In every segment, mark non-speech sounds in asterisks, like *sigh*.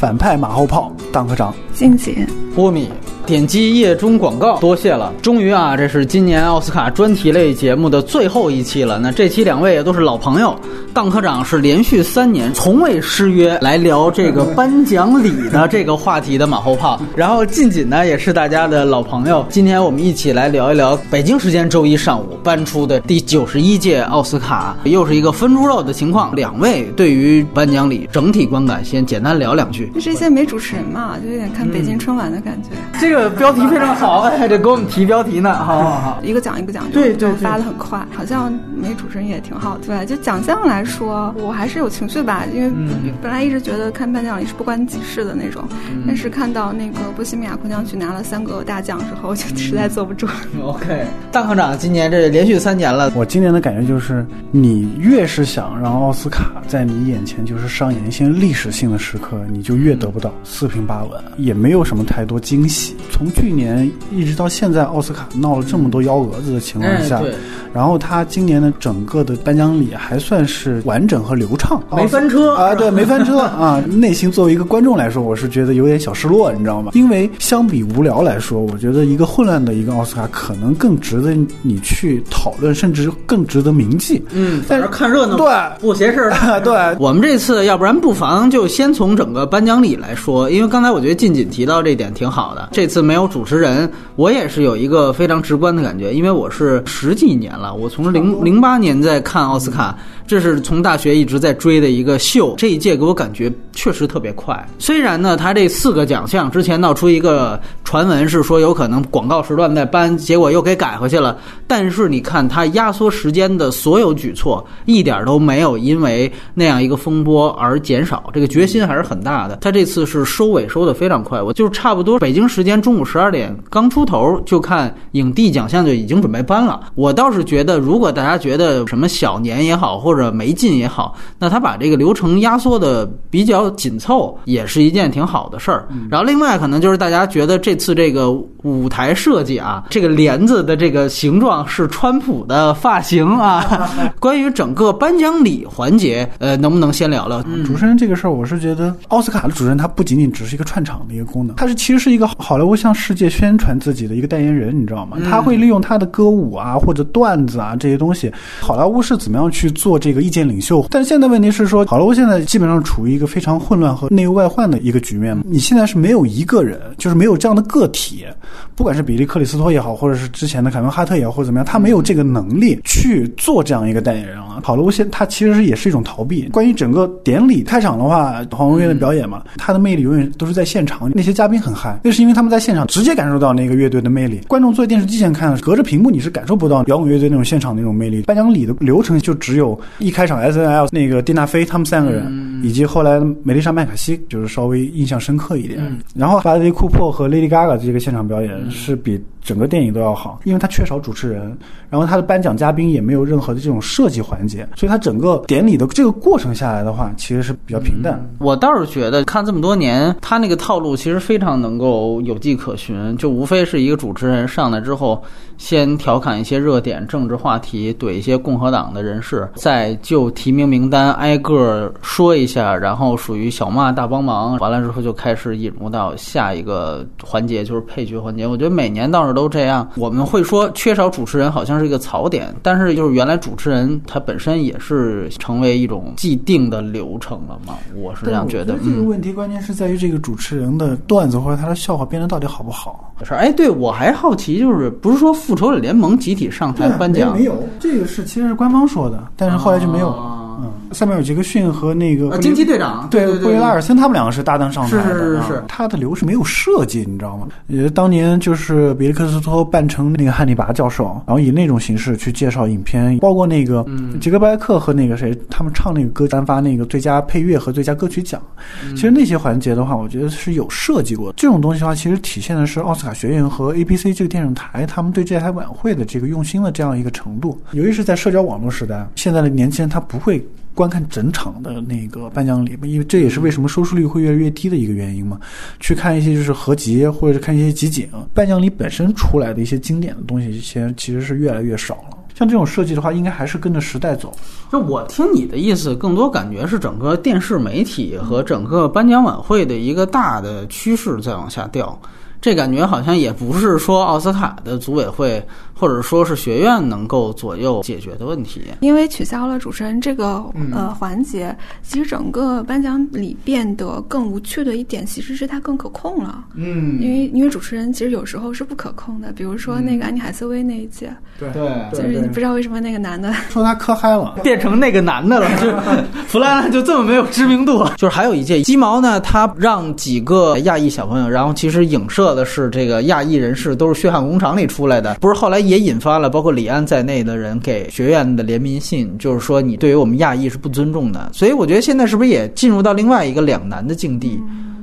反派马后炮当科长，静姐，波米。点击页中广告，多谢了。终于啊，这是今年奥斯卡专题类节目的最后一期了。那这期两位也都是老朋友，当科长是连续三年从未失约来聊这个颁奖礼的这个话题的马后炮。然后近锦呢也是大家的老朋友，今天我们一起来聊一聊北京时间周一上午颁出的第九十一届奥斯卡，又是一个分猪肉的情况。两位对于颁奖礼整体观感，先简单聊两句。这是一些没主持人嘛，就有点看北京春晚的感觉。这个。标题非常好，哎，得给我们提标题呢，好好好，一个奖一个奖，对对发的很快，好像没主持人也挺好。对，就奖项来说，我还是有情绪吧，因为本来一直觉得看颁奖礼是不关己事的那种，但是看到那个《波西米亚狂想曲》拿了三个大奖之后，*laughs* 就实在坐不住了。OK，大科长今年这连续三年了，我今年的感觉就是，你越是想让奥斯卡在你眼前就是上演一些历史性的时刻，你就越得不到，四平八稳，也没有什么太多惊喜。从去年一直到现在，奥斯卡闹了这么多幺蛾子的情况下，然后他今年的整个的颁奖礼还算是完整和流畅，没翻车啊，对，没翻车 *laughs* 啊。内心作为一个观众来说，我是觉得有点小失落，你知道吗？因为相比无聊来说，我觉得一个混乱的一个奥斯卡可能更值得你去讨论，甚至更值得铭记。嗯，在这看热闹，对，不邪事儿。*laughs* 对，我们这次要不然不妨就先从整个颁奖礼来说，因为刚才我觉得近锦提到这点挺好的，这次没有主持人，我也是有一个非常直观的感觉，因为我是十几年了，我从零零八年在看奥斯卡。这是从大学一直在追的一个秀，这一届给我感觉确实特别快。虽然呢，他这四个奖项之前闹出一个传闻是说有可能广告时段在颁，结果又给改回去了。但是你看他压缩时间的所有举措，一点都没有因为那样一个风波而减少，这个决心还是很大的。他这次是收尾收的非常快，我就是差不多北京时间中午十二点刚出头就看影帝奖项就已经准备颁了。我倒是觉得，如果大家觉得什么小年也好，或者没劲也好，那他把这个流程压缩的比较紧凑，也是一件挺好的事儿。然后另外可能就是大家觉得这次这个舞台设计啊，这个帘子的这个形状是川普的发型啊。*laughs* 关于整个颁奖礼环节，呃，能不能先聊聊主持人这个事儿？我是觉得奥斯卡的主持人他不仅仅只是一个串场的一个功能，他是其实是一个好莱坞向世界宣传自己的一个代言人，你知道吗？他会利用他的歌舞啊或者段子啊这些东西，好莱坞是怎么样去做这这个意见领袖？但现在问题是说，好莱坞现在基本上处于一个非常混乱和内忧外患的一个局面。你现在是没有一个人，就是没有这样的个体，不管是比利克里斯托也好，或者是之前的凯文哈特也好，或者怎么样，他没有这个能力去做这样一个代言人了。好莱坞现他其实也是一种逃避。关于整个典礼开场的话，黄文乐的表演嘛，他的魅力永远都是在现场，那些嘉宾很嗨，那是因为他们在现场直接感受到那个乐队的魅力。观众坐在电视机前看，隔着屏幕你是感受不到摇滚乐队那种现场那种魅力。颁奖礼的流程就只有一开场 S N L 那个蒂娜菲他们三个人，以及后来梅丽莎麦卡锡，就是稍微印象深刻一点。然后巴德利库珀和 Lady Gaga 这个现场表演是比。整个电影都要好，因为它缺少主持人，然后它的颁奖嘉宾也没有任何的这种设计环节，所以它整个典礼的这个过程下来的话，其实是比较平淡。我倒是觉得看这么多年，他那个套路其实非常能够有迹可循，就无非是一个主持人上来之后，先调侃一些热点政治话题，怼一些共和党的人士，再就提名名单挨个说一下，然后属于小骂大帮忙，完了之后就开始引入到下一个环节，就是配角环节。我觉得每年倒是是。都这样，我们会说缺少主持人好像是一个槽点，但是就是原来主持人他本身也是成为一种既定的流程了嘛，我是这样觉得。这个问题关键是在于这个主持人的段子或者他的笑话编的到底好不好。是，哎，对我还好奇，就是不是说复仇者联盟集体上台颁奖？没有，这个是其实是官方说的，但是后来就没有了。嗯，下面有杰克逊和那个惊奇队长，对，布雷拉尔森他们两个是搭档上台的。是是是是，他的流是没有设计，你知道吗？呃，当年就是比利克斯托扮成那个汉尼拔教授，然后以那种形式去介绍影片，包括那个杰克布莱克和那个谁，他们唱那个歌颁发那个最佳配乐和最佳歌曲奖。其实那些环节的话，我觉得是有设计过的。这种东西的话，其实体现的是奥斯卡学院和 ABC 这个电视台他们对这台晚会的这个用心的这样一个程度。尤其是在社交网络时代，现在的年轻人他不会。观看整场的那个颁奖礼因为这也是为什么收视率会越来越低的一个原因嘛。去看一些就是合集，或者是看一些集锦，颁奖礼本身出来的一些经典的东西，先其实是越来越少了。像这种设计的话，应该还是跟着时代走。就我听你的意思，更多感觉是整个电视媒体和整个颁奖晚会的一个大的趋势在往下掉。这感觉好像也不是说奥斯卡的组委会或者说是学院能够左右解决的问题。因为取消了主持人这个呃环节，其实整个颁奖礼变得更无趣的一点，其实是它更可控了。嗯，因为因为主持人其实有时候是不可控的，比如说那个安妮海瑟薇那一届，对。对，就是你不知道为什么那个男的。说他磕嗨了，*laughs* 变成那个男的了，*laughs* 就弗兰兰就这么没有知名度了。就是还有一届鸡毛呢，他让几个亚裔小朋友，然后其实影射的是这个亚裔人士都是血汗工厂里出来的，不是后来也引发了包括李安在内的人给学院的联名信，就是说你对于我们亚裔是不尊重的。所以我觉得现在是不是也进入到另外一个两难的境地？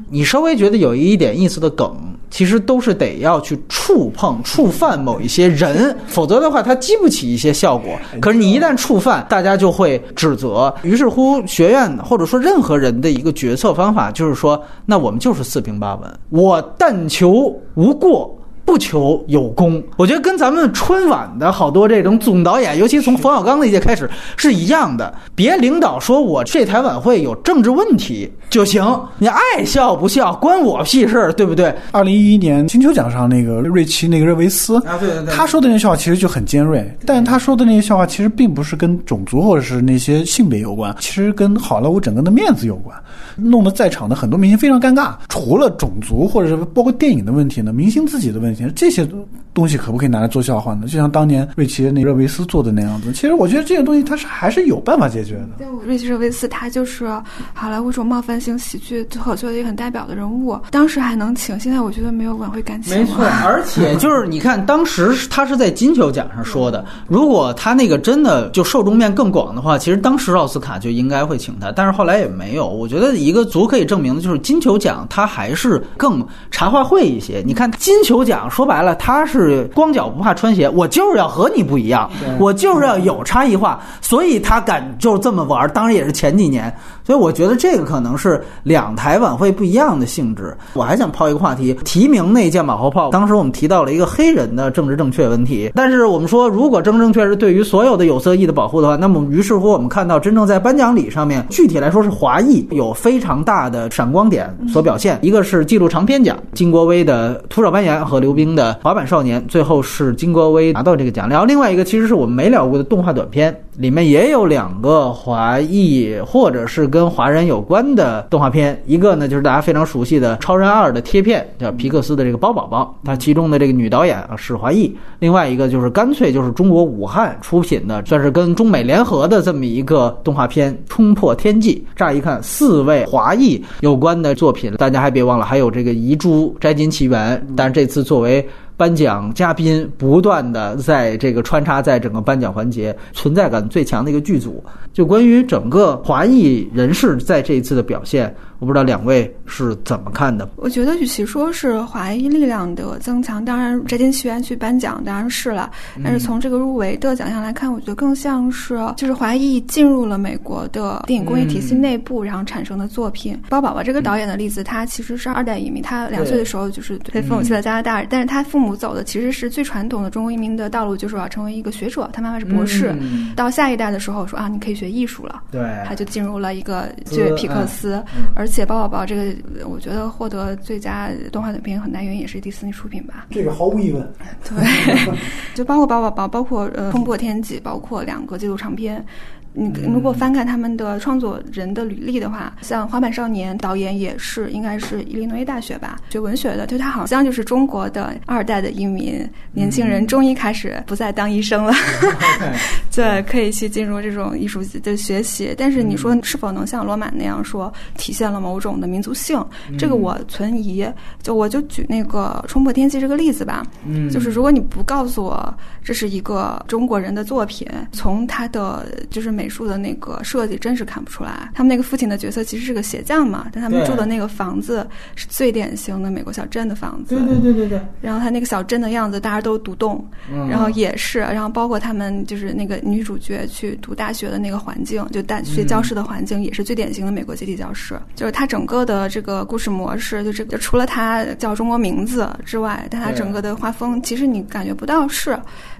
你稍微觉得有一点意思的梗，其实都是得要去触碰、触犯某一些人，否则的话它激不起一些效果。可是你一旦触犯，大家就会指责。于是乎，学院或者说任何人的一个决策方法就是说，那我们就是四平八稳，我但求无过。不求有功，我觉得跟咱们春晚的好多这种总导演，尤其从冯小刚那届开始是一样的。别领导说我这台晚会有政治问题就行，你爱笑不笑关我屁事儿，对不对？二零一一年金球奖上那个瑞奇那个热维斯啊，对对对，他说的那些笑话其实就很尖锐，但他说的那些笑话其实并不是跟种族或者是那些性别有关，其实跟好莱坞整个的面子有关，弄得在场的很多明星非常尴尬。除了种族或者是包括电影的问题呢，明星自己的问题。这些东西可不可以拿来做笑话呢？就像当年瑞奇那热维斯做的那样子。其实我觉得这些东西它是还是有办法解决的。对，瑞奇热维斯他就是好莱坞这种冒犯性喜剧脱口秀的一个很代表的人物。当时还能请，现在我觉得没有晚会敢请。没错，*laughs* 而且就是你看，当时他是在金球奖上说的，如果他那个真的就受众面更广的话，其实当时奥斯卡就应该会请他，但是后来也没有。我觉得一个足可以证明的就是金球奖它还是更茶话会一些。你看金球奖。说白了，他是光脚不怕穿鞋，我就是要和你不一样，我就是要有差异化，所以他敢就这么玩。当然也是前几年，所以我觉得这个可能是两台晚会不一样的性质。我还想抛一个话题，提名那件马后炮，当时我们提到了一个黑人的政治正确问题，但是我们说，如果政治正确是对于所有的有色裔的保护的话，那么于是乎我们看到真正在颁奖礼上面，具体来说是华裔有非常大的闪光点所表现，一个是纪录长片奖，金国威的《徒手攀岩》和刘。冰的滑板少年，最后是金国威拿到这个奖。然后另外一个，其实是我们没聊过的动画短片，里面也有两个华裔或者是跟跟华人有关的动画片。一个呢，就是大家非常熟悉的《超人二》的贴片，叫皮克斯的这个包宝宝，它其中的这个女导演啊是华裔。另外一个就是干脆就是中国武汉出品的，算是跟中美联合的这么一个动画片《冲破天际》。乍一看，四位华裔有关的作品，大家还别忘了还有这个《遗珠摘金奇缘》，但是这次作为颁奖嘉宾，不断的在这个穿插在整个颁奖环节，存在感最强的一个剧组。就关于整个华裔人士在这一次的表现。我不知道两位是怎么看的？我觉得与其说是华裔力量的增强，当然摘金奇缘去颁奖当然是了，但是从这个入围的奖项来看，我觉得更像是就是华裔进入了美国的电影工业体系内部，然后产生的作品。包宝宝这个导演的例子，他其实是二代移民，他两岁的时候就是被父母去了加拿大，但是他父母走的其实是最传统的中国移民的道路，就是我要成为一个学者，他妈妈是博士。到下一代的时候说啊，你可以学艺术了，对，他就进入了一个就皮克斯，而。而且包宝宝这个，我觉得获得最佳动画短片很大原因也是迪士尼出品吧。这个毫无疑问。对，*laughs* 就包括包宝宝，包括呃《冲破天际》，包括两个纪录长片。你如果翻看他们的创作人的履历的话，像《滑板少年》导演也是，应该是伊利诺伊大学吧，学文学的，就他好像就是中国的二代的移民年轻人，终于开始不再当医生了，*laughs* *laughs* 对，可以去进入这种艺术的学习。但是你说是否能像罗马那样说体现了某种的民族性？这个我存疑。就我就举那个《冲破天际》这个例子吧，嗯，就是如果你不告诉我这是一个中国人的作品，从他的就是美。美术的那个设计真是看不出来。他们那个父亲的角色其实是个鞋匠嘛，但他们住的那个房子是最典型的美国小镇的房子。对对对对对，然后他那个小镇的样子，大家都独栋，嗯然后也是，然后包括他们就是那个女主角去读大学的那个环境，就大学教室的环境，也是最典型的美国集体教室。就是他整个的这个故事模式，就这个除了他叫中国名字之外，但他整个的画风，其实你感觉不到是。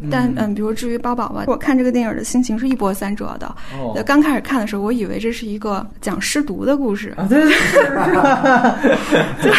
但嗯，比如至于包宝宝，我看这个电影的心情是一波三折的。刚开始看的时候，我以为这是一个讲失独的故事，啊，对对对，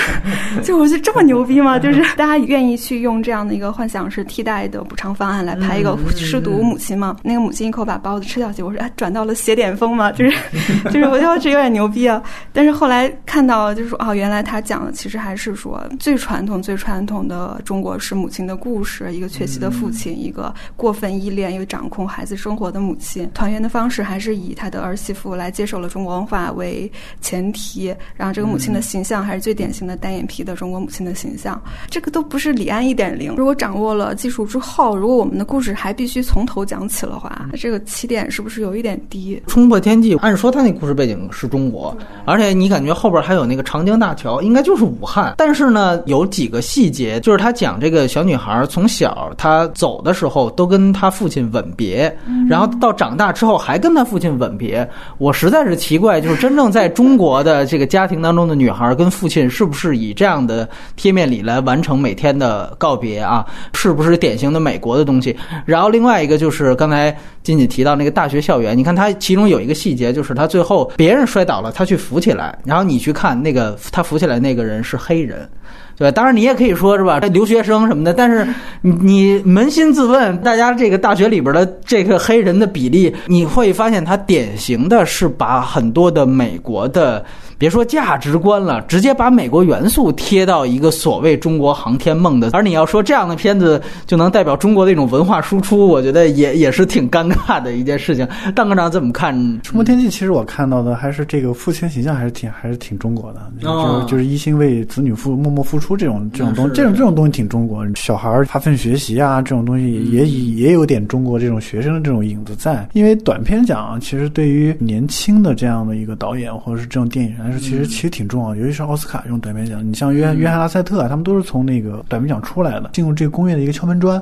*laughs* 就就我觉得这么牛逼吗？就是大家愿意去用这样的一个幻想式替代的补偿方案来拍一个失独母亲吗？那个母亲一口把包子吃掉去，我说哎，转到了邪典风嘛，就是就是我觉得这有点牛逼啊。但是后来看到就是说哦，原来他讲的其实还是说最传统、最传统的中国式母亲的故事，一个缺席的父亲，一个过分依恋又掌控孩子生活的母亲。团圆的方式还是以他的儿媳妇来接受了中国文化为前提，然后这个母亲的形象还是最典型的单眼皮的中国母亲的形象。这个都不是李安一点零。如果掌握了技术之后，如果我们的故事还必须从头讲起的话，这个起点是不是有一点低？冲破天际，按说他那故事背景是中国，而且你感觉后边还有那个长江大桥，应该就是武汉。但是呢，有几个细节，就是他讲这个小女孩从小她走的时候都跟她父亲吻别，然后到长大之后还跟他父亲吻别。我实在是奇怪，就是真正在中国的这个家庭当中的女孩跟父亲是不是以这样的贴面礼来完成每天的告别啊？是不是典型的美国的东西？然后另外一个就是刚才金姐提到那个大学校园，你看它其中有一个细节，就是他最后别人摔倒了，他去扶起来，然后你去看那个他扶起来那个人是黑人。对，当然你也可以说是吧，这留学生什么的，但是 *laughs* 你你扪心自问，大家这个大学里边的这个黑人的比例，你会发现他典型的是把很多的美国的，别说价值观了，直接把美国元素贴到一个所谓中国航天梦的。而你要说这样的片子就能代表中国的一种文化输出，我觉得也也是挺尴尬的一件事情。蛋科长怎么看？*laughs*《冲破天际》其实我看到的还是这个父亲形象还是挺还是挺中国的，就就是一心为子女父默默付出这种这种东是这种这种东西挺中国。小孩儿发奋学习啊，这种东西也也有点中国这种学生的这种影子在。因为短片奖其实对于年轻的这样的一个导演或者是这种电影人来说，其实其实挺重要的，尤其是奥斯卡这种短片奖。你像约翰约翰拉塞特啊，他们都是从那个短片奖出来的，进入这个工业的一个敲门砖。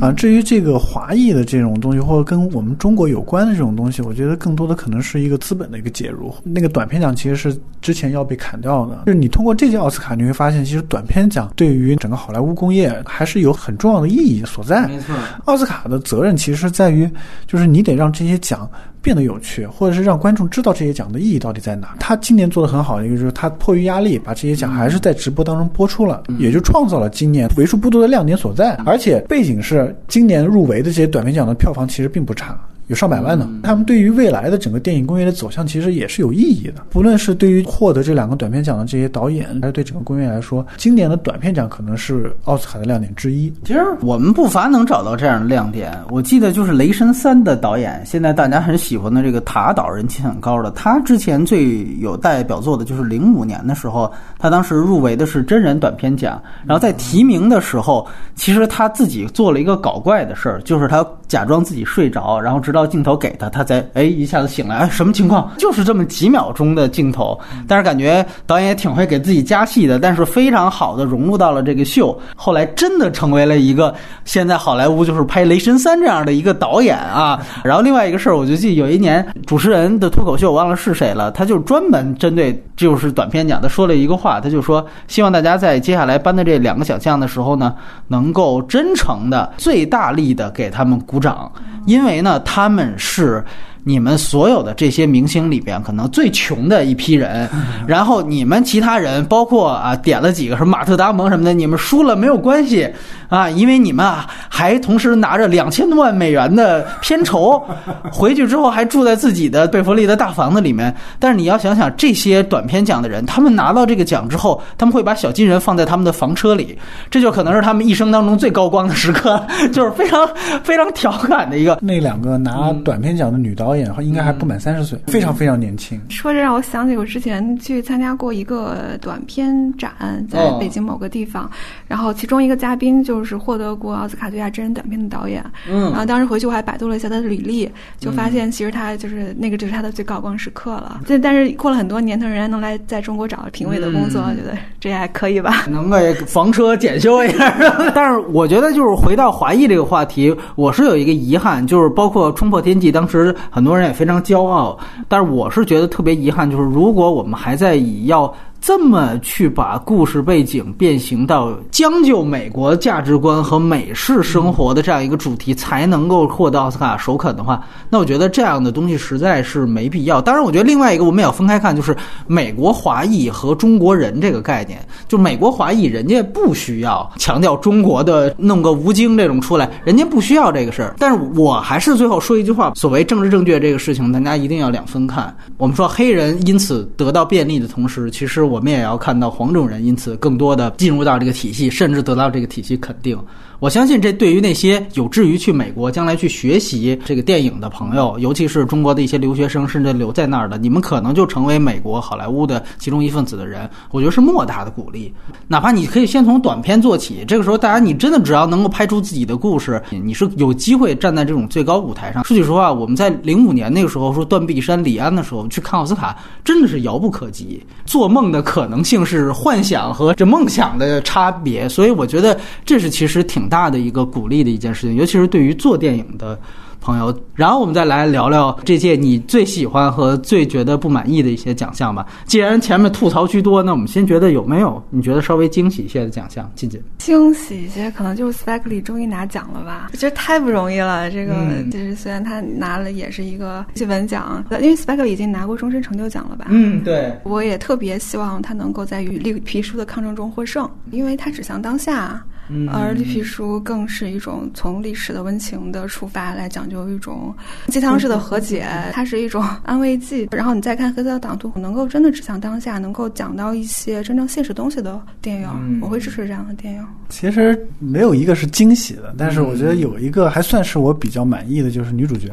啊，至于这个华裔的这种东西，或者跟我们中国有关的这种东西，我觉得更多的可能是一个资本的一个介入。那个短片奖其实是之前要被砍掉的，就是你通过这届奥斯卡，你会发现，其实短片奖对于整个好莱坞工业还是有很重要的意义所在。没错，奥斯卡的责任其实在于，就是你得让这些奖变得有趣，或者是让观众知道这些奖的意义到底在哪。他今年做的很好的一个就是，他迫于压力把这些奖还是在直播当中播出了，也就创造了今年为数不多的亮点所在。而且背景是今年入围的这些短片奖的票房其实并不差。有上百万呢，他们对于未来的整个电影工业的走向其实也是有意义的。不论是对于获得这两个短片奖的这些导演，还是对整个工业来说，今年的短片奖可能是奥斯卡的亮点之一。其实我们不乏能找到这样的亮点。我记得就是《雷神三》的导演，现在大家很喜欢的这个塔导，人气很高的。他之前最有代表作的就是零五年的时候，他当时入围的是真人短片奖，然后在提名的时候，其实他自己做了一个搞怪的事儿，就是他假装自己睡着，然后直到镜头给他，他才哎一下子醒来，哎什么情况？就是这么几秒钟的镜头，但是感觉导演也挺会给自己加戏的，但是非常好的融入到了这个秀，后来真的成为了一个现在好莱坞就是拍《雷神三》这样的一个导演啊。*laughs* 然后另外一个事儿，我就记得有一年主持人的脱口秀，我忘了是谁了，他就专门针对就是短片奖，他说了一个话，他就说希望大家在接下来颁的这两个奖项的时候呢，能够真诚的、最大力的给他们鼓掌，因为呢，他他们是。你们所有的这些明星里边，可能最穷的一批人，然后你们其他人，包括啊点了几个什么马特·达蒙什么的，你们输了没有关系啊，因为你们啊还同时拿着两千多万美元的片酬，*laughs* 回去之后还住在自己的贝弗利的大房子里面。但是你要想想，这些短片奖的人，他们拿到这个奖之后，他们会把小金人放在他们的房车里，这就可能是他们一生当中最高光的时刻，*laughs* 就是非常非常调侃的一个。那两个拿短片奖的女导演应该还不满三十岁，非常非常年轻。说这让我想起我之前去参加过一个短片展，在北京某个地方，然后其中一个嘉宾就是获得过奥斯卡最佳真人短片的导演。嗯，然后当时回去我还百度了一下他的履历，就发现其实他就是那个就是他的最高光时刻了。但但是过了很多年，他仍然能来在中国找到评委的工作，我觉得这还可以吧？能给房车检修一下。*laughs* 但是我觉得就是回到华裔这个话题，我是有一个遗憾，就是包括冲破天际，当时很多人也非常骄傲，但是我是觉得特别遗憾，就是如果我们还在以要。这么去把故事背景变形到将就美国价值观和美式生活的这样一个主题，才能够获得奥斯卡首肯的话，那我觉得这样的东西实在是没必要。当然，我觉得另外一个我们也要分开看，就是美国华裔和中国人这个概念。就美国华裔，人家不需要强调中国的弄个吴京这种出来，人家不需要这个事儿。但是我还是最后说一句话：所谓政治正确这个事情，大家一定要两分看。我们说黑人因此得到便利的同时，其实我。我们也要看到黄种人因此更多的进入到这个体系，甚至得到这个体系肯定。我相信这对于那些有志于去美国将来去学习这个电影的朋友，尤其是中国的一些留学生，甚至留在那儿的，你们可能就成为美国好莱坞的其中一份子的人。我觉得是莫大的鼓励。哪怕你可以先从短片做起，这个时候大家你真的只要能够拍出自己的故事，你是有机会站在这种最高舞台上。说句实话，我们在零五年那个时候说断臂山、李安的时候去看奥斯卡，真的是遥不可及。做梦的可能性是幻想和这梦想的差别，所以我觉得这是其实挺。大的一个鼓励的一件事情，尤其是对于做电影的朋友。然后我们再来聊聊这届你最喜欢和最觉得不满意的一些奖项吧。既然前面吐槽居多，那我们先觉得有没有你觉得稍微惊喜一些的奖项？静静，惊喜一些可能就是 Spike Lee 终于拿奖了吧？我觉得太不容易了。这个就是虽然他拿了也是一个新闻奖，因为 Spike Lee 已经拿过终身成就奖了吧？嗯，对。我也特别希望他能够在与绿皮书的抗争中获胜，因为他指向当下。而绿皮书更是一种从历史的温情的出发来讲究一种鸡汤式的和解，它是一种安慰剂。然后你再看黑色的党徒，能够真的指向当下，能够讲到一些真正现实东西的电影，我会支持这样的电影。其实没有一个是惊喜的，但是我觉得有一个还算是我比较满意的，就是女主角。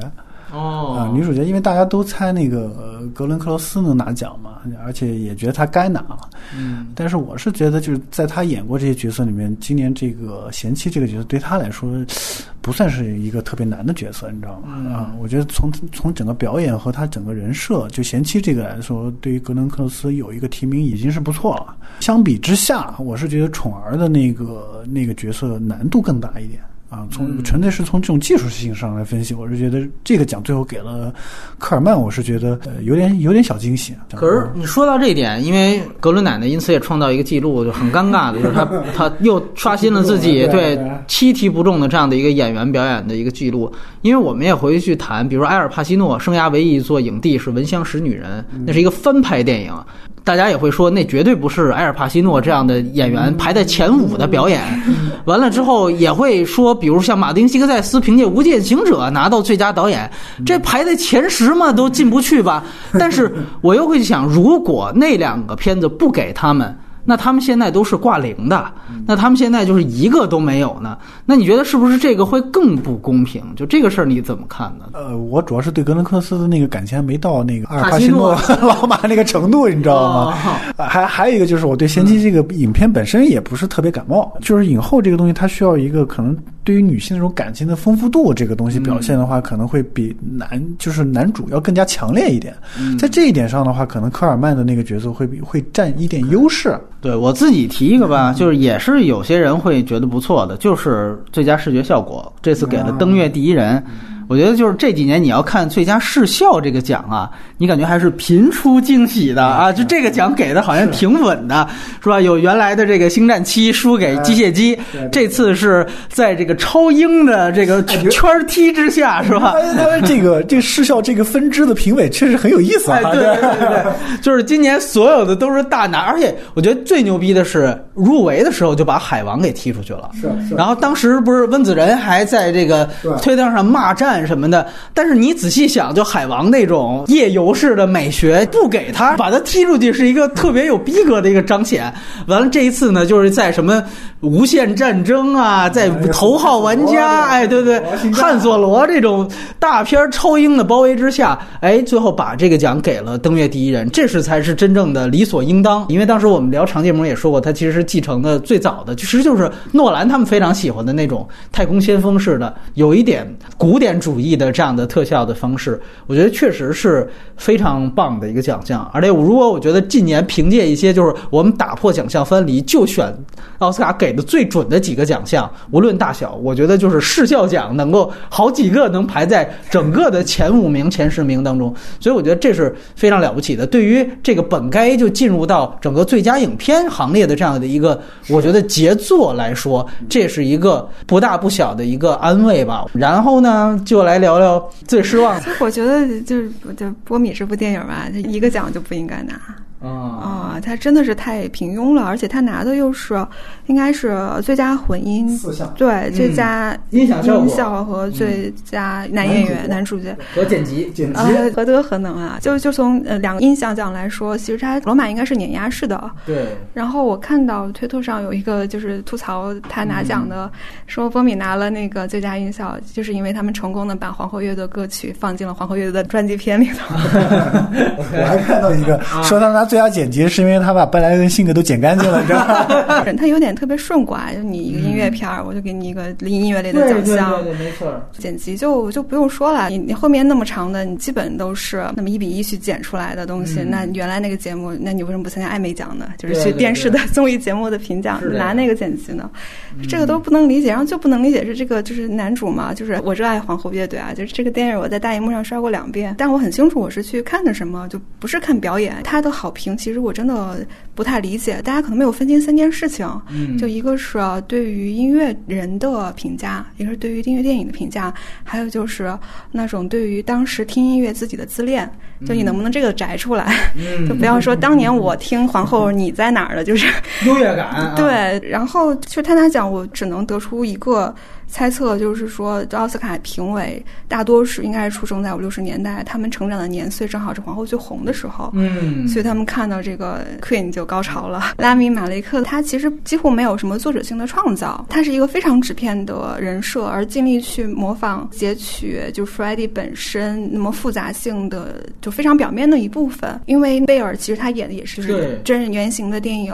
哦，啊，女主角，因为大家都猜那个格伦克罗斯能拿奖嘛，而且也觉得她该拿了。嗯，但是我是觉得，就是在她演过这些角色里面，今年这个贤妻这个角色对她来说，不算是一个特别难的角色，你知道吗？啊，我觉得从从整个表演和她整个人设，就贤妻这个来说，对于格伦克罗斯有一个提名已经是不错了。相比之下，我是觉得宠儿的那个那个角色难度更大一点。啊，从纯粹是从这种技术性上来分析，我是觉得这个奖最后给了科尔曼，我是觉得呃有点有点小惊喜。可是你说到这一点，因为格伦奶奶因此也创造一个记录，就很尴尬的就是他他 *laughs* 又刷新了自己 *laughs* 对七题不中的这样的一个演员表演的一个记录。因为我们也回去谈，比如说埃尔帕西诺生涯唯一一座影帝是《闻香识女人》，那是一个翻拍电影。大家也会说，那绝对不是埃尔帕西诺这样的演员排在前五的表演。完了之后，也会说，比如像马丁·西克塞斯凭借《无间行者》拿到最佳导演，这排在前十嘛都进不去吧？*laughs* 但是我又会想，如果那两个片子不给他们。那他们现在都是挂零的，那他们现在就是一个都没有呢。那你觉得是不是这个会更不公平？就这个事儿你怎么看呢？呃，我主要是对格伦克斯的那个感情还没到那个阿尔帕西诺 *laughs* 老马那个程度，你知道吗？还还有一个就是我对《贤妻》这个影片本身也不是特别感冒，就是影后这个东西它需要一个可能对于女性那种感情的丰富度这个东西表现的话，可能会比男就是男主要更加强烈一点。在这一点上的话，可能科尔曼的那个角色会比会占一点优势。对我自己提一个吧，就是也是有些人会觉得不错的，就是最佳视觉效果，这次给了《登月第一人》。我觉得就是这几年你要看最佳视效这个奖啊，你感觉还是频出惊喜的啊！就这个奖给的好像挺稳的，是吧？有原来的这个《星战七》输给机械姬，这次是在这个超英的这个圈踢之下，是吧？这个 *laughs* 这个视效这个分支的评委确实很有意思啊！对对对，就是今年所有的都是大拿，而且我觉得最牛逼的是入围的时候就把海王给踢出去了。是是。然后当时不是温子仁还在这个推特上骂战。漫什么的。但是你仔细想，就海王那种夜游式的美学，不给他把他踢出去，是一个特别有逼格的一个彰显。完了这一次呢，就是在什么无限战争啊，在头号玩家，哎，对对，汉索罗这种大片超英的包围之下，哎，最后把这个奖给了登月第一人，这是才是真正的理所应当。因为当时我们聊长剑盟也说过，他其实是继承的最早的，其实就是诺兰他们非常喜欢的那种太空先锋式的，有一点古典主义的这样的特效的方式。我觉得确实是非常棒的一个奖项。而且如果我觉得近年凭借一些就是我们打破奖项分离，就选奥斯卡给的最准的几个奖项，无论大小，我觉得就是视效奖能够好几个能排在整个的前五名、前十名当中，所以我觉得这是非常了不起的。对于这个本该就进入到整个最佳影片行列的这样的一个，我觉得杰作来说，这是一个不大不小的一个安慰吧。然后呢，就来聊聊最失望。其 *laughs* 实我觉得就是就波米这部电影吧，就一个奖就不应该拿。啊啊，他真的是太平庸了，而且他拿的又是应该是最佳混音，四项对，最佳音响效果音效和最佳男演员、男主角。和剪辑，剪辑呃，何德何能啊！就就从呃两个音响奖来说，其实他罗马应该是碾压式的。对，然后我看到推特上有一个就是吐槽他拿奖的，说波米拿了那个最佳音效，就是因为他们成功的把皇后乐队歌曲放进了皇后乐队的专辑片里头。*laughs* *laughs* 我还看到一个说他拿最佳剪辑是因为他把本来跟性格都剪干净了，你知道吗？*laughs* 他有点特别顺拐，就你一个音乐片儿，我就给你一个音乐类的奖项。对，没错。剪辑就就不用说了，你你后面那么长的，你基本都是那么一比一去剪出来的东西。那原来那个节目，那你为什么不参加艾美奖呢？就是去电视的综艺节目的评奖拿那个剪辑呢？这个都不能理解。然后就不能理解是这个就是男主嘛，就是我热爱皇后乐队啊，就是这个电影我在大荧幕上刷过两遍，但我很清楚我是去看的什么，就不是看表演。他的好评其实我真的不太理解，大家可能没有分清三件事情，就一个是对于音乐人的评价，一个是对于音乐电影的评价，还有就是那种对于当时听音乐自己的自恋，就你能不能这个摘出来，*laughs* 就不要说当年我听皇后你在哪儿的，就是优越感。*laughs* 对，然后其实他他讲，我只能得出一个。猜测就是说，奥斯卡评委大多是应该是出生在五六十年代，他们成长的年岁正好是皇后最红的时候，嗯，所以他们看到这个 Queen 就高潮了。拉米马雷克他其实几乎没有什么作者性的创造，他是一个非常纸片的人设，而尽力去模仿截取就 Freddie 本身那么复杂性的就非常表面的一部分。因为贝尔其实他演的也是真人原型的电影，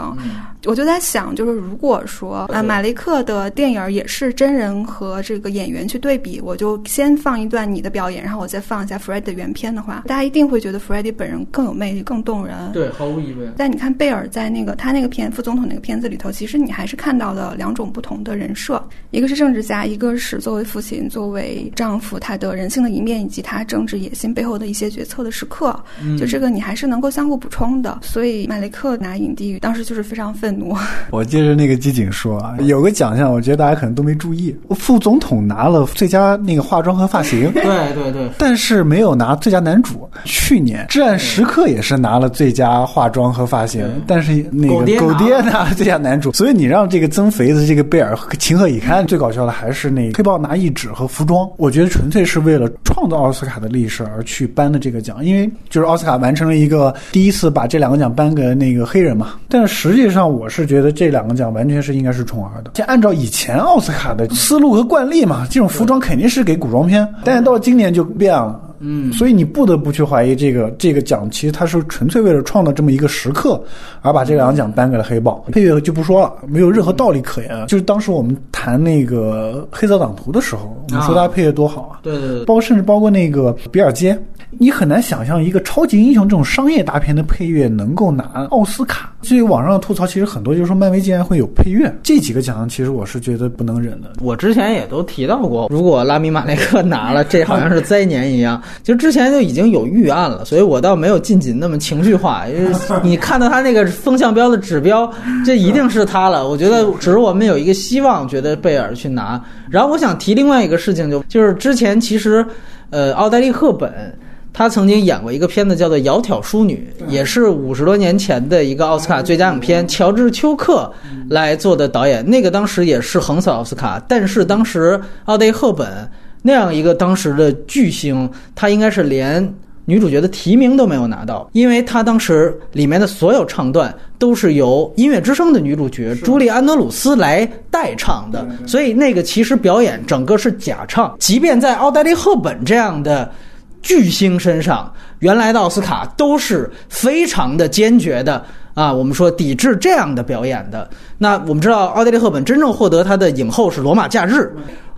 我就在想，就是如果说呃马雷克的电影也是真人。和这个演员去对比，我就先放一段你的表演，然后我再放一下 Freddie 的原片的话，大家一定会觉得 Freddie 本人更有魅力、更动人。对，毫无疑问。但你看贝尔在那个他那个片副总统那个片子里头，其实你还是看到了两种不同的人设，一个是政治家，一个是作为父亲、作为丈夫他的人性的一面，以及他政治野心背后的一些决策的时刻。就这个你还是能够相互补充的。所以马雷克拿影帝当时就是非常愤怒。我接着那个机警说啊，有个奖项，我觉得大家可能都没注意。副总统拿了最佳那个化妆和发型，*laughs* 对对对，但是没有拿最佳男主。去年《至暗时刻》也是拿了最佳化妆和发型，但是那个狗爹拿了最佳男主。所以你让这个增肥的这个贝尔情何以堪？最搞笑的还是那个黑豹拿一纸和服装，我觉得纯粹是为了创造奥斯卡的历史而去颁的这个奖，因为就是奥斯卡完成了一个第一次把这两个奖颁给那个黑人嘛。但是实际上，我是觉得这两个奖完全是应该是重儿的。就按照以前奥斯卡的思路。和惯例嘛，这种服装肯定是给古装片，但是到今年就变了。嗯，所以你不得不去怀疑这个这个奖，其实它是纯粹为了创造这么一个时刻，而把这两个奖颁给了黑豹。配乐就不说了，没有任何道理可言。就是当时我们谈那个黑色党徒的时候，我们说它配乐多好啊，对对对，包括甚至包括那个比尔街，你很难想象一个超级英雄这种商业大片的配乐能够拿奥斯卡。至于网上的吐槽，其实很多就是说漫威竟然会有配乐，这几个奖项其实我是觉得不能忍的。我之前也都提到过，如果拉米马雷克拿了，这好像是灾年一样。就之前就已经有预案了，所以我倒没有近锦那么情绪化。因为 *laughs* 你看到他那个风向标的指标，这一定是他了。我觉得只是我们有一个希望，觉得贝尔去拿。然后我想提另外一个事情，就就是之前其实，呃，奥黛丽·赫本。他曾经演过一个片子，叫做《窈窕淑女》，也是五十多年前的一个奥斯卡最佳影片，乔治·丘克来做的导演。那个当时也是横扫奥斯卡，但是当时奥黛丽·赫本那样一个当时的巨星，他应该是连女主角的提名都没有拿到，因为他当时里面的所有唱段都是由音乐之声的女主角朱莉安德鲁斯来代唱的，所以那个其实表演整个是假唱，即便在奥黛丽·赫本这样的。巨星身上，原来的奥斯卡都是非常的坚决的啊，我们说抵制这样的表演的。那我们知道，奥黛丽·赫本真正获得她的影后是《罗马假日》，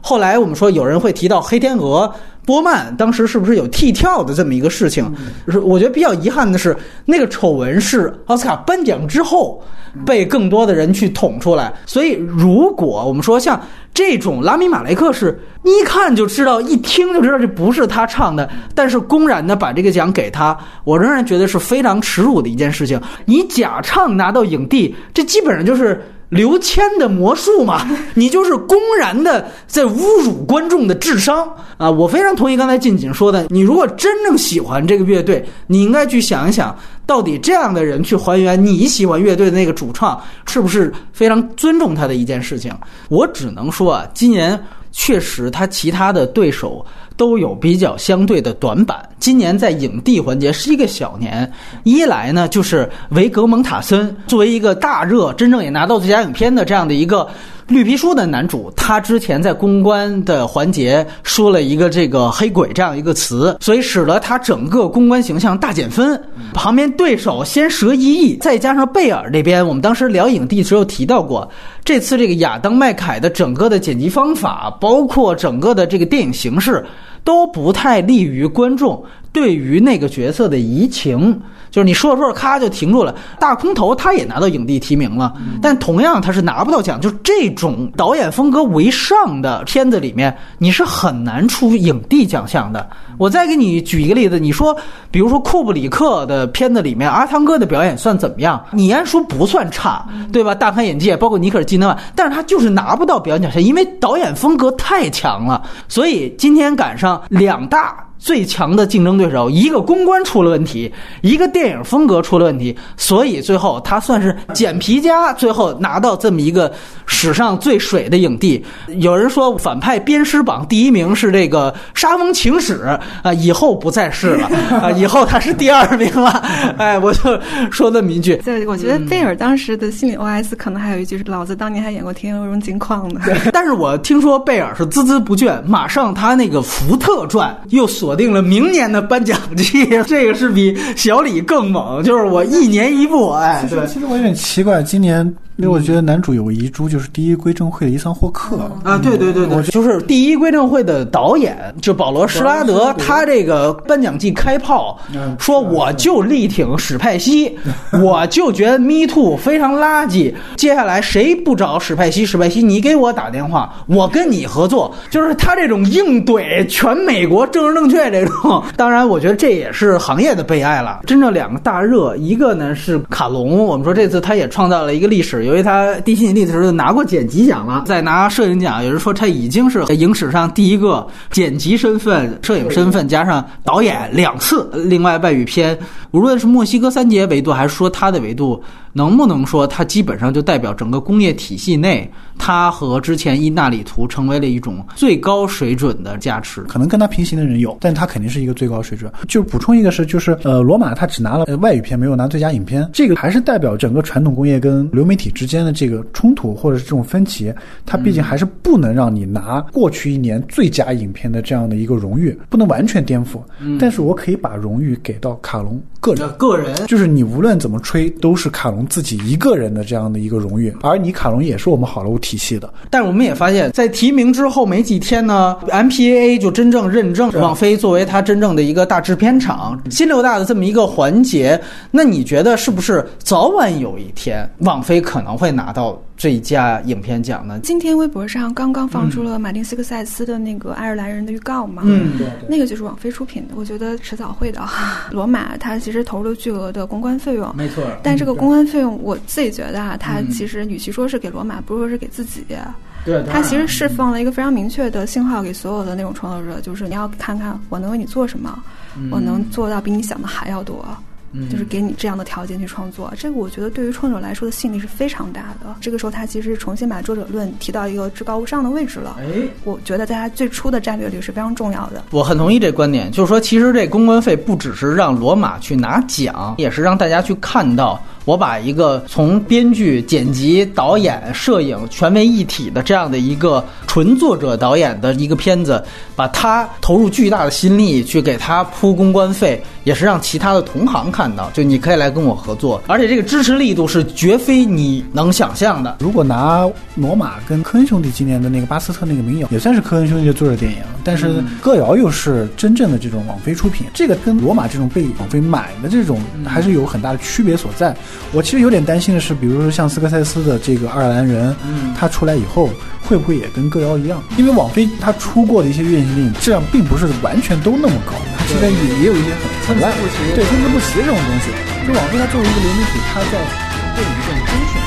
后来我们说有人会提到《黑天鹅》，波曼当时是不是有替跳的这么一个事情？是我觉得比较遗憾的是，那个丑闻是奥斯卡颁奖之后被更多的人去捅出来。所以，如果我们说像这种拉米马雷克是一看就知道，一听就知道这不是他唱的，但是公然的把这个奖给他，我仍然觉得是非常耻辱的一件事情。你假唱拿到影帝，这基本上就是刘谦的魔术嘛，*laughs* 你就是公然的在侮辱观众的智商啊！我非常同意刚才静锦说的，你如果真正喜欢这个乐队，你应该去想一想，到底这样的人去还原你喜欢乐队的那个主唱，是不是非常尊重他的一件事情？我只能说啊，今年。确实，他其他的对手都有比较相对的短板。今年在影帝环节是一个小年，一来呢就是维格蒙塔森作为一个大热，真正也拿到最佳影片的这样的一个绿皮书的男主，他之前在公关的环节说了一个这个黑鬼这样一个词，所以使得他整个公关形象大减分。旁边对手先折一亿，再加上贝尔这边，我们当时聊影帝时候提到过，这次这个亚当麦凯的整个的剪辑方法，包括整个的这个电影形式，都不太利于观众对于那个角色的移情。就是你说着说着，咔就停住了。大空头他也拿到影帝提名了，但同样他是拿不到奖。就这种导演风格为上的片子里面，你是很难出影帝奖项的。我再给你举一个例子，你说，比如说库布里克的片子里面，阿汤哥的表演算怎么样？你按说不算差，对吧？大开眼界，包括尼克尔基德曼，但是他就是拿不到表演奖项，因为导演风格太强了。所以今天赶上两大。最强的竞争对手，一个公关出了问题，一个电影风格出了问题，所以最后他算是捡皮夹，最后拿到这么一个史上最水的影帝。有人说反派鞭尸榜第一名是这个《沙翁情史》啊，以后不再是了啊，*laughs* 以后他是第二名了。哎，我就说这么一句。对，我觉得贝尔当时的心理 OS 可能还有一句是：“老子当年还演过《天鹅绒金矿》呢。”但是我听说贝尔是孜孜不倦，马上他那个《福特传》又锁。锁定了明年的颁奖季，*laughs* 这个是比小李更猛，就是我一年一部。哎，对，其实我有点奇怪，今年。因为我觉得男主有个遗珠，就是第一归正会的伊桑霍克啊，对对对对，就是第一归正会的导演，就保罗施拉德，他这个颁奖季开炮，说我就力挺史派西，我就觉得 Me Too 非常垃圾，接下来谁不找史派西？史派西，你给我打电话，我跟你合作。就是他这种硬怼全美国政治正确这种，当然我觉得这也是行业的悲哀了。真正两个大热，一个呢是卡隆，我们说这次他也创造了一个历史。因为他地心引力的时候就拿过剪辑奖了，再拿摄影奖，有人说他已经是影史上第一个剪辑身份、摄影身份加上导演两次。另外外语片，无论是墨西哥三杰维度，还是说他的维度。能不能说它基本上就代表整个工业体系内，它和之前伊纳里图成为了一种最高水准的加持？可能跟它平行的人有，但它肯定是一个最高水准。就补充一个是，就是呃，罗马它只拿了外语片，没有拿最佳影片，这个还是代表整个传统工业跟流媒体之间的这个冲突或者是这种分歧。它毕竟还是不能让你拿过去一年最佳影片的这样的一个荣誉，不能完全颠覆。但是我可以把荣誉给到卡隆个人，个人就是你无论怎么吹，都是卡隆。自己一个人的这样的一个荣誉，而尼卡龙也是我们好莱坞体系的。但我们也发现，在提名之后没几天呢，MPAA 就真正认证网飞作为它真正的一个大制片厂，新六大的这么一个环节。那你觉得是不是早晚有一天，网飞可能会拿到？最佳影片奖呢？今天微博上刚刚放出了马丁斯科塞斯的那个《爱尔兰人》的预告嘛？嗯，对，那个就是网飞出品的。我觉得迟早会的。*laughs* 罗马它其实投入了巨额的公关费用，没错。但这个公关费用，我自己觉得啊，它其实与其说是给罗马，不如说是给自己。对，它其实释放了一个非常明确的信号给所有的那种创作者，就是你要看看我能为你做什么，我能做到比你想的还要多。就是给你这样的条件去创作。这个我觉得对于创作者来说的吸引力是非常大的。这个时候他其实重新把作者论提到一个至高无上的位置了。哎，我觉得在他最初的战略里是非常重要的。我很同意这观点，就是说，其实这公关费不只是让罗马去拿奖，也是让大家去看到。我把一个从编剧、剪辑、导演、摄影全为一体的这样的一个纯作者导演的一个片子，把它投入巨大的心力去给他铺公关费，也是让其他的同行看到，就你可以来跟我合作，而且这个支持力度是绝非你能想象的。如果拿罗马跟科恩兄弟今年的那个巴斯特那个名影，也算是科恩兄弟的作者电影，但是歌谣又是真正的这种网飞出品，这个跟罗马这种被网飞买的这种还是有很大的区别所在。我其实有点担心的是，比如说像斯科塞斯的这个《爱尔兰人》，嗯，他出来以后会不会也跟歌谣一样？因为网飞他出过的一些院线电影质量并不是完全都那么高，它现在也也有一些很参差不齐，对参差不齐这种东西。就网飞它作为一个流媒体，它在电影这种甄选。